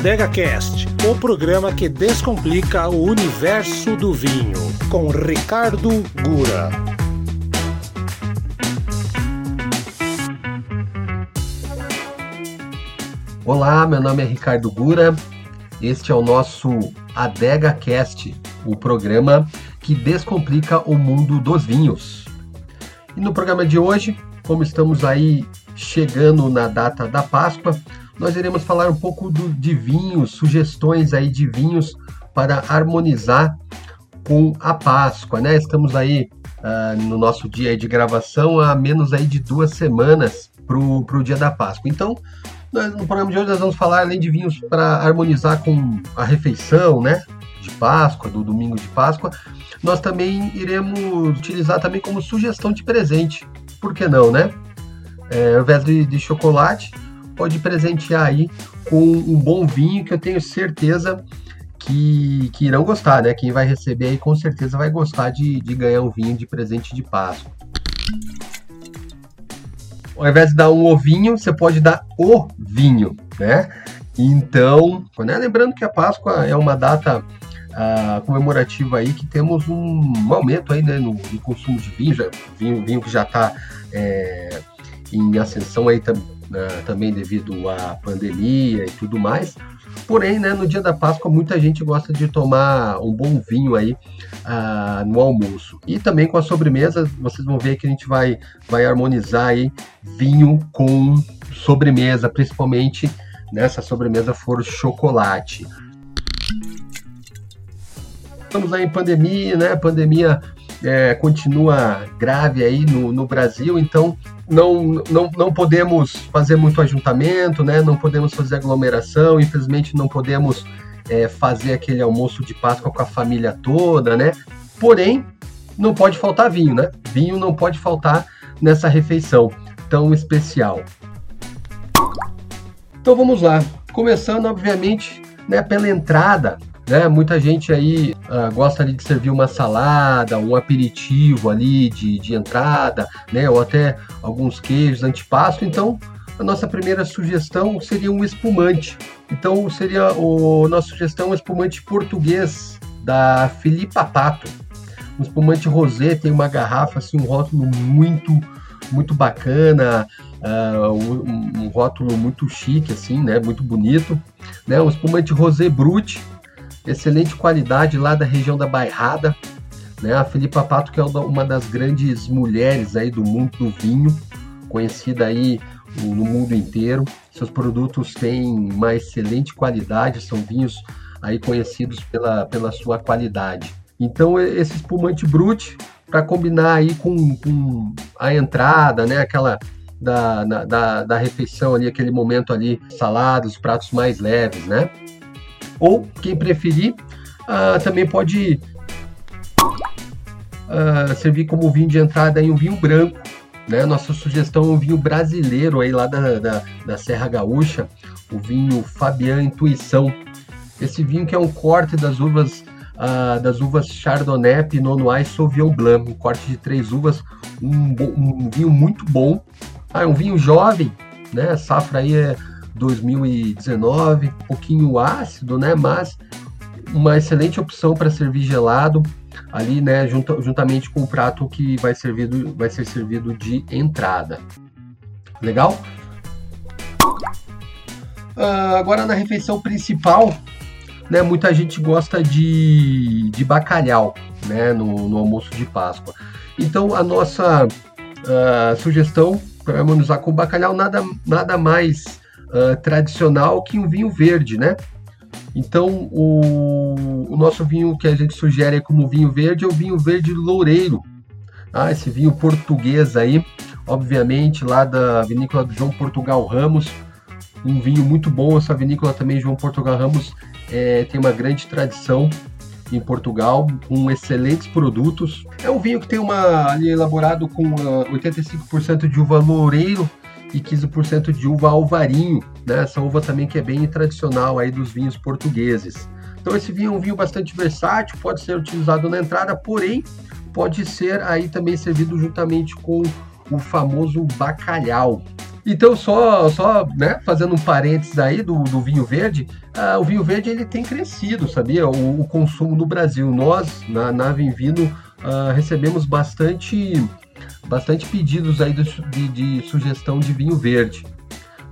Adega Cast, o programa que descomplica o universo do vinho, com Ricardo Gura. Olá, meu nome é Ricardo Gura. Este é o nosso Adega Cast, o programa que descomplica o mundo dos vinhos. E no programa de hoje, como estamos aí chegando na data da Páscoa, nós iremos falar um pouco do, de vinhos, sugestões aí de vinhos para harmonizar com a Páscoa, né? Estamos aí uh, no nosso dia de gravação há menos aí de duas semanas para o dia da Páscoa. Então, nós, no programa de hoje nós vamos falar além de vinhos para harmonizar com a refeição, né? De Páscoa, do domingo de Páscoa, nós também iremos utilizar também como sugestão de presente. Por que não, né? É, ao invés de, de chocolate, pode presentear aí com um bom vinho que eu tenho certeza que, que irão gostar, né? Quem vai receber aí com certeza vai gostar de, de ganhar um vinho de presente de Páscoa. Ao invés de dar um ovinho, você pode dar o vinho, né? Então, né? lembrando que a Páscoa é uma data uh, comemorativa aí que temos um aumento aí né, no, no consumo de vinho, já, vinho, vinho que já está é, em ascensão aí tam, uh, também devido à pandemia e tudo mais. Porém, né, no dia da Páscoa, muita gente gosta de tomar um bom vinho aí uh, no almoço. E também com a sobremesa, vocês vão ver que a gente vai, vai harmonizar aí vinho com sobremesa, principalmente nessa sobremesa for chocolate. Estamos aí em pandemia, né? Pandemia é, continua grave aí no, no Brasil, então não, não, não podemos fazer muito ajuntamento, né? Não podemos fazer aglomeração, infelizmente não podemos é, fazer aquele almoço de Páscoa com a família toda, né? Porém, não pode faltar vinho, né? Vinho não pode faltar nessa refeição tão especial. Então vamos lá, começando obviamente né, pela entrada né? Muita gente aí uh, gosta de servir uma salada, um aperitivo ali de, de entrada, né? Ou até alguns queijos, antipasto. Então, a nossa primeira sugestão seria um espumante. Então, seria o nossa sugestão um espumante português da Filipa Pato. Um espumante rosé, tem uma garrafa, assim, um rótulo muito, muito bacana, uh, um, um, rótulo muito chique, assim, né? Muito bonito. Né? Um espumante rosé brute, excelente qualidade lá da região da Bairrada, né? A Filipa Pato, que é uma das grandes mulheres aí do mundo do vinho, conhecida aí no mundo inteiro. Seus produtos têm uma excelente qualidade, são vinhos aí conhecidos pela, pela sua qualidade. Então esse espumante brute para combinar aí com, com, a entrada, né? Aquela da, da, da refeição ali, aquele momento ali, saladas, pratos mais leves, né? Ou, quem preferir, uh, também pode uh, servir como vinho de entrada em um vinho branco. Né? Nossa sugestão é um vinho brasileiro aí lá da, da, da Serra Gaúcha, o vinho Fabian Intuição. Esse vinho que é um corte das uvas uh, das uvas Chardonnay, Pinot Noir e Sauvignon Blanc, um corte de três uvas, um, um vinho muito bom. Ah, é um vinho jovem, né? A safra aí é 2019, um pouquinho ácido, né? Mas uma excelente opção para servir gelado ali, né? Junto, juntamente com o prato que vai, servido, vai ser servido de entrada. Legal? Uh, agora na refeição principal, né? Muita gente gosta de, de bacalhau, né? No, no almoço de Páscoa. Então a nossa uh, sugestão para harmonizar com bacalhau nada, nada mais uh, tradicional que um vinho verde, né? Então, o, o, nosso vinho que a gente sugere como vinho verde é o vinho verde loureiro. Ah, esse vinho português aí, obviamente, lá da vinícola do João Portugal Ramos. Um vinho muito bom, essa vinícola também, João Portugal Ramos, é, tem uma grande tradição em Portugal, com excelentes produtos. É um vinho que tem uma ali elaborado com uh, ah, 85% de uva loureiro e 15% de uva alvarinho, né? Essa uva também que é bem tradicional aí dos vinhos portugueses. Então esse vinho é um vinho bastante versátil, pode ser utilizado na entrada, porém pode ser aí também servido juntamente com o famoso bacalhau. Então, só, só né, fazendo um parênteses aí do, do vinho verde, ah, o vinho verde ele tem crescido, sabia? O, o consumo no Brasil. Nós, na, na Vinvino, ah, recebemos bastante, bastante pedidos aí de, de, sugestão de vinho verde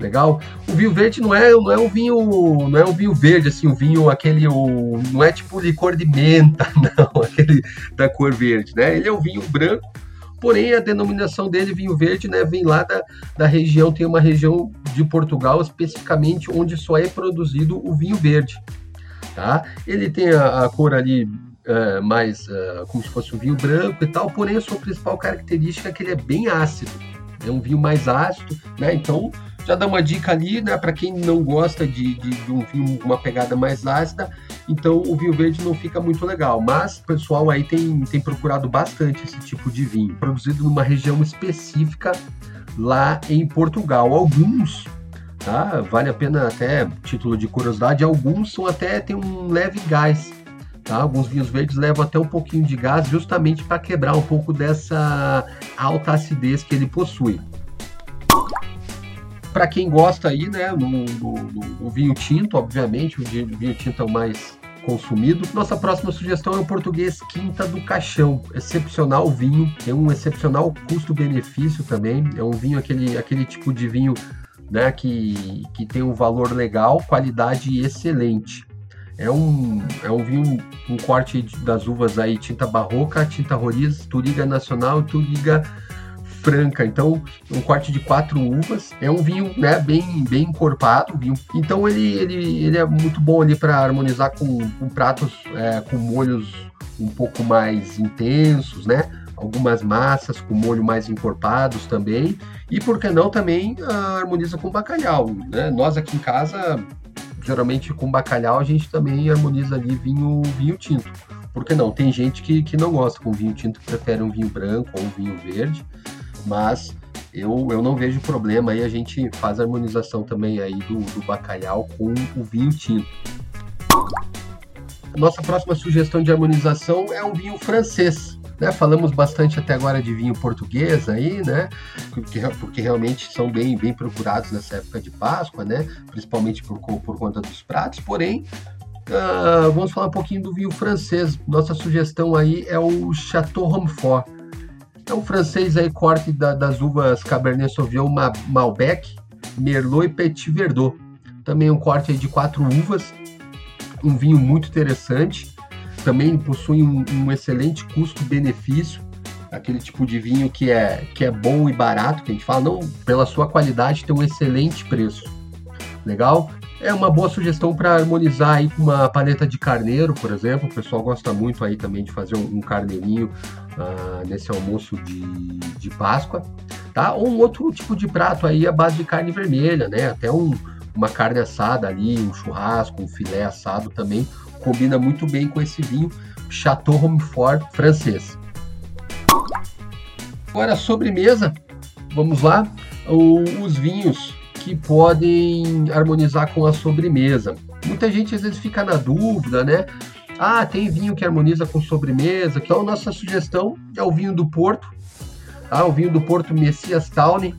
legal. O vinho verde não é, não é um vinho, não é um vinho verde assim, o vinho aquele, o, não é tipo licor de menta, não, aquele da cor verde, né? Ele é um vinho branco Porém, a denominação dele, vinho verde, né, vem lá da, da região, tem uma região de Portugal especificamente onde só é produzido o vinho verde. Tá? Ele tem a, a cor ali uh, mais uh, como se fosse um vinho branco e tal, porém a sua principal característica é que ele é bem ácido. É um vinho mais ácido, né? Então já dá uma dica ali, né? Para quem não gosta de, de, de, um vinho uma pegada mais ácida, então o vinho verde não fica muito legal. Mas o pessoal aí tem, tem procurado bastante esse tipo de vinho, produzido numa região específica lá em Portugal. Alguns, tá? Vale a pena até título de curiosidade, alguns são até tem um leve gás. Tá? Alguns vinhos verdes levam até um pouquinho de gás, justamente para quebrar um pouco dessa alta acidez que ele possui para quem gosta aí, né, no, no, no, vinho tinto, obviamente, o vinho tinto é o mais consumido. Nossa próxima sugestão é o português Quinta do Caixão. Excepcional vinho, tem um excepcional custo-benefício também. É um vinho, aquele, aquele tipo de vinho né, que, que tem um valor legal, qualidade excelente. É um, é um vinho, um corte das uvas aí, tinta barroca, tinta roriz, turiga nacional turiga franca. Então, um corte de quatro uvas. É um vinho, né, bem, bem encorpado. Vinho. Então, ele, ele, ele é muito bom ali para harmonizar com, com pratos é, com molhos um pouco mais intensos, né? Algumas massas com molho mais encorpados também. E por que não também ah, harmoniza com bacalhau, né? Nós aqui em casa, geralmente com bacalhau, a gente também harmoniza ali vinho, vinho tinto. Por que não? Tem gente que, que não gosta com vinho tinto, prefere um vinho branco ou um vinho verde mas eu, eu não vejo problema aí, a gente faz a harmonização também aí do, do bacalhau com o vinho tinto. Nossa próxima sugestão de harmonização é um vinho francês. Né? Falamos bastante até agora de vinho português aí, né? Porque, porque realmente são bem, bem procurados nessa época de Páscoa, né? Principalmente por, por conta dos pratos. Porém, uh, vamos falar um pouquinho do vinho francês. Nossa sugestão aí é o Chateau Romfort. É um francês aí, corte da, das uvas Cabernet Sauvignon Malbec, Merlot e Petit Verdot. Também um corte de quatro uvas, um vinho muito interessante. Também possui um, um excelente custo-benefício, aquele tipo de vinho que é, que é bom e barato, que a gente fala, não pela sua qualidade, tem um excelente preço. Legal? É uma boa sugestão para harmonizar aí com uma paleta de carneiro, por exemplo. O pessoal gosta muito aí também de fazer um, um carneirinho uh, nesse almoço de, de Páscoa, tá? Ou um outro tipo de prato aí à base de carne vermelha, né? Até um, uma carne assada ali, um churrasco, um filé assado também combina muito bem com esse vinho Chateau Romfort francês. Agora sobremesa, vamos lá. O, os vinhos que podem harmonizar com a sobremesa. Muita gente às vezes fica na dúvida, né? Ah, tem vinho que harmoniza com sobremesa. Então, nossa sugestão é o vinho do Porto. Ah, o vinho do Porto Messias Tawny.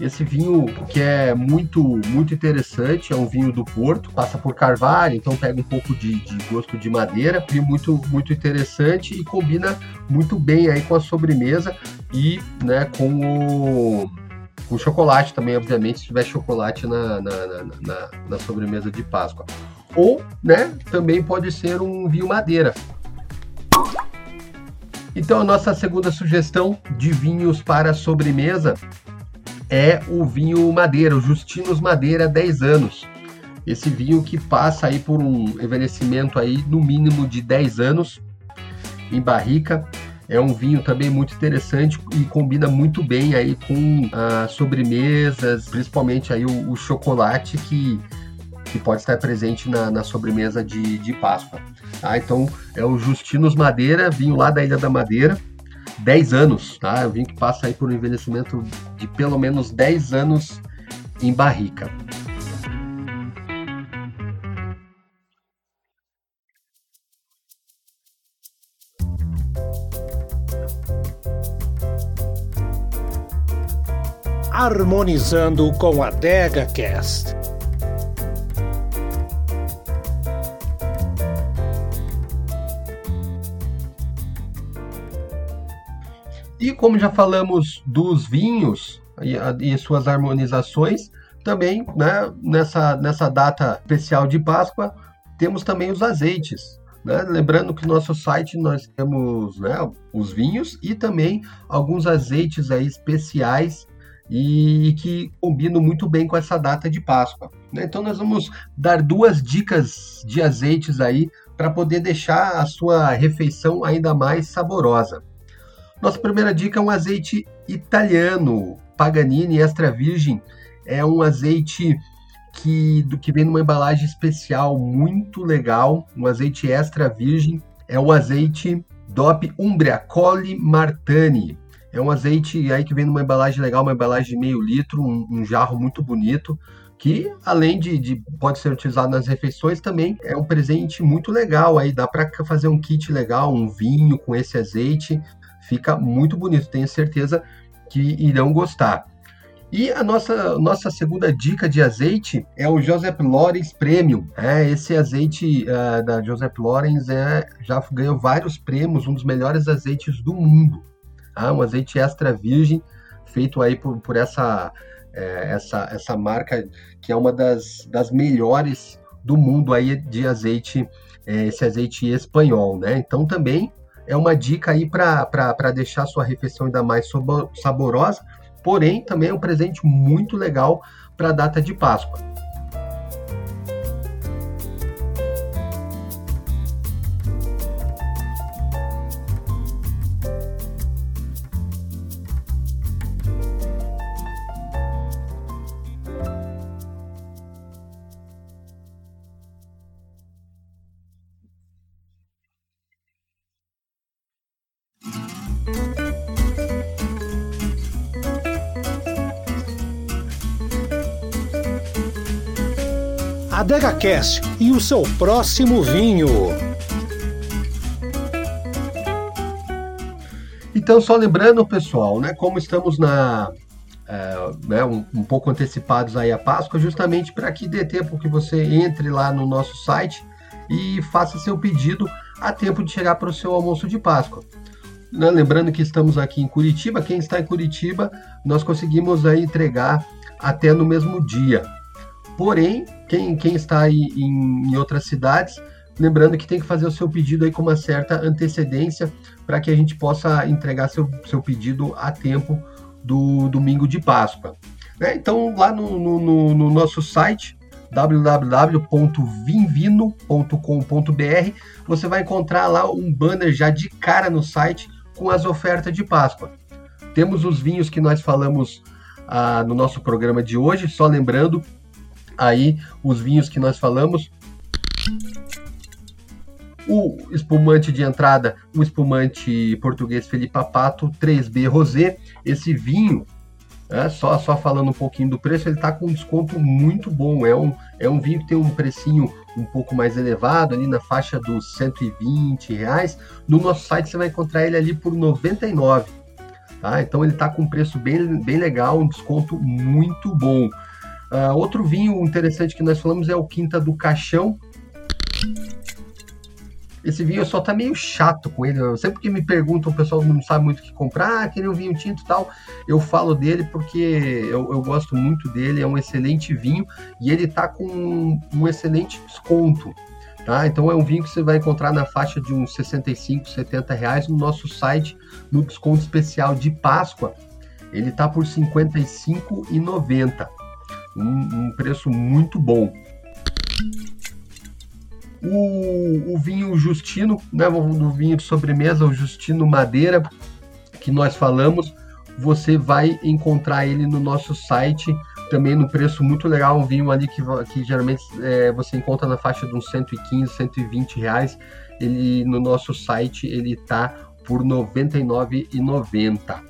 Esse vinho que é muito muito interessante, é um vinho do Porto, passa por carvalho, então pega um pouco de, de gosto de madeira, vinho muito muito interessante e combina muito bem aí com a sobremesa e né, com o com chocolate também, obviamente, se tiver chocolate na, na, na, na, na sobremesa de Páscoa. Ou, né, também pode ser um vinho madeira. Então, a nossa segunda sugestão de vinhos para sobremesa é o vinho madeira, o Justinos Madeira 10 anos. Esse vinho que passa aí por um envelhecimento aí no mínimo de 10 anos em barrica. É um vinho também muito interessante e combina muito bem aí com as sobremesas, principalmente aí o, o chocolate que, que pode estar presente na, na sobremesa de, de Páscoa. Ah, então é o Justinos Madeira, vinho lá da Ilha da Madeira, 10 anos, tá? Um vinho que passa aí por um envelhecimento de pelo menos 10 anos em barrica. harmonizando com a DegaCast. E como já falamos dos vinhos e, e suas harmonizações, também né, nessa, nessa data especial de Páscoa, temos também os azeites. Né? Lembrando que no nosso site nós temos né, os vinhos e também alguns azeites aí especiais e que combinam muito bem com essa data de Páscoa. Né? Então nós vamos dar duas dicas de azeites aí para poder deixar a sua refeição ainda mais saborosa. Nossa primeira dica é um azeite italiano, Paganini extra virgem. É um azeite que, do que vem numa embalagem especial muito legal, um azeite extra virgem. É o azeite DOP Umbria Colli Martani. É um azeite aí que vem numa embalagem legal, uma embalagem de meio litro, um, um jarro muito bonito, que além de, de, pode ser utilizado nas refeições, também é um presente muito legal. Aí dá para fazer um kit legal, um vinho com esse azeite. Fica muito bonito, tenho certeza que irão gostar. E a nossa, nossa segunda dica de azeite é o Joseph Lorenz Premium. É, esse azeite uh, da Joseph Lorenz é, já ganhou vários prêmios, um dos melhores azeites do mundo. Tá? Um azeite extra virgem, feito aí por, por essa, é, essa, essa marca que é uma das, das melhores do mundo aí de azeite, é, esse azeite espanhol, né? Então também é uma dica aí para deixar sua refeição ainda mais saborosa, porém também é um presente muito legal para a data de Páscoa. Adega Cast e o seu próximo vinho. Então, só lembrando, pessoal, né, como estamos na é, né, um, um, pouco antecipados aí a Páscoa, justamente para que dê tempo que você entre lá no nosso site e faça seu pedido a tempo de chegar para o seu almoço de Páscoa. Né, lembrando que estamos aqui em Curitiba, quem está em Curitiba, nós conseguimos aí entregar até no mesmo dia. Porém, quem, quem está aí em, em outras cidades, lembrando que tem que fazer o seu pedido aí com uma certa antecedência para que a gente possa entregar seu, seu pedido a tempo do domingo de Páscoa. Né? Então, lá no, no, no nosso site, www.vinvino.com.br, você vai encontrar lá um banner já de cara no site com as ofertas de Páscoa. Temos os vinhos que nós falamos ah, no nosso programa de hoje, só lembrando, aí os vinhos que nós falamos. O espumante de entrada, o espumante português Felipe Pato 3B Rosé. Esse vinho, é, só, só falando um pouquinho do preço, ele está com um desconto muito bom. É um, é um vinho que tem um precinho um pouco mais elevado, ali na faixa dos 120 reais. No nosso site você vai encontrar ele ali por 99. Tá? Então ele está com um preço bem, bem legal, um desconto muito bom. Uh, outro vinho interessante que nós falamos é o Quinta do Caixão. Esse vinho só tá meio chato com ele. Sempre que me perguntam, o pessoal não sabe muito o que comprar, ah, queria um vinho tinto e tal. Eu falo dele porque eu, eu, gosto muito dele, é um excelente vinho e ele tá com um, um excelente desconto. Tá? Então é um vinho que você vai encontrar na faixa de uns 65, 70 reais no nosso site, no desconto especial de Páscoa. Ele tá por R$ 55,90 um, um preço muito bom. O, o, vinho Justino, né, o vinho de sobremesa, o Justino Madeira, que nós falamos, você vai encontrar ele no nosso site, também no preço muito legal, um vinho ali que, que geralmente é, você encontra na faixa de uns 115, 120 reais, ele no nosso site ele tá por R$ 99,90.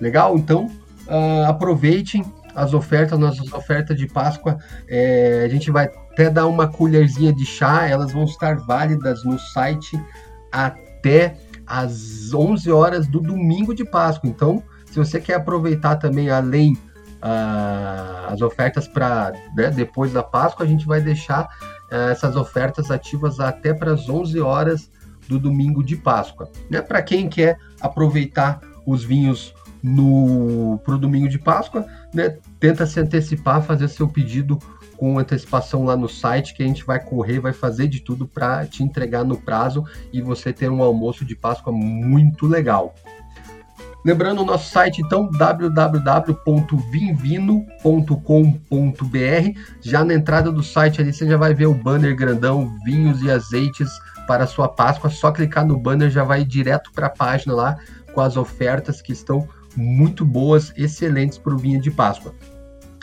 Legal? Então, uh, aproveitem, as ofertas, nossas ofertas de Páscoa, é, a gente vai até dar uma colherzinha de chá, elas vão estar válidas no site até às 11 horas do domingo de Páscoa. Então, se você quer aproveitar também, além uh, as ofertas para né, depois da Páscoa, a gente vai deixar uh, essas ofertas ativas até para as 11 horas do domingo de Páscoa. Né? Para quem quer aproveitar os vinhos no pro domingo de Páscoa, né, tenta se antecipar, fazer seu pedido com antecipação lá no site, que a gente vai correr, vai fazer de tudo para te entregar no prazo e você ter um almoço de Páscoa muito legal. Lembrando o nosso site, então, www.vinvino.com.br. Já na entrada do site ali você já vai ver o banner grandão, vinhos e azeites para a sua Páscoa. Só clicar no banner já vai direto para a página lá com as ofertas que estão muito boas, excelentes para o vinho de Páscoa.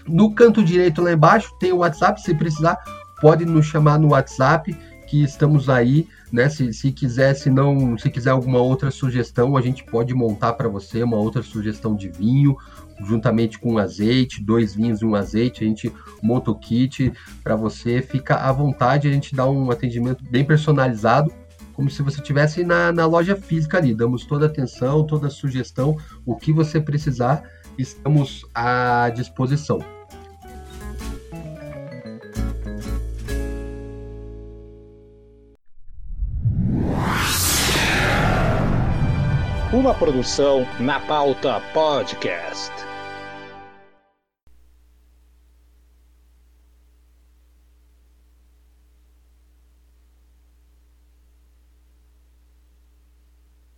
No canto direito lá embaixo tem o WhatsApp, se precisar, pode nos chamar no WhatsApp, que estamos aí, né? Se, se quiser, se não, se quiser alguma outra sugestão, a gente pode montar para você uma outra sugestão de vinho, juntamente com azeite, dois vinhos e um azeite, a gente monta o kit para você, fica à vontade, a gente dá um atendimento bem personalizado como se você estivesse na, na loja física ali. Damos toda atenção, toda sugestão, o que você precisar, estamos à disposição. Uma produção na pauta podcast.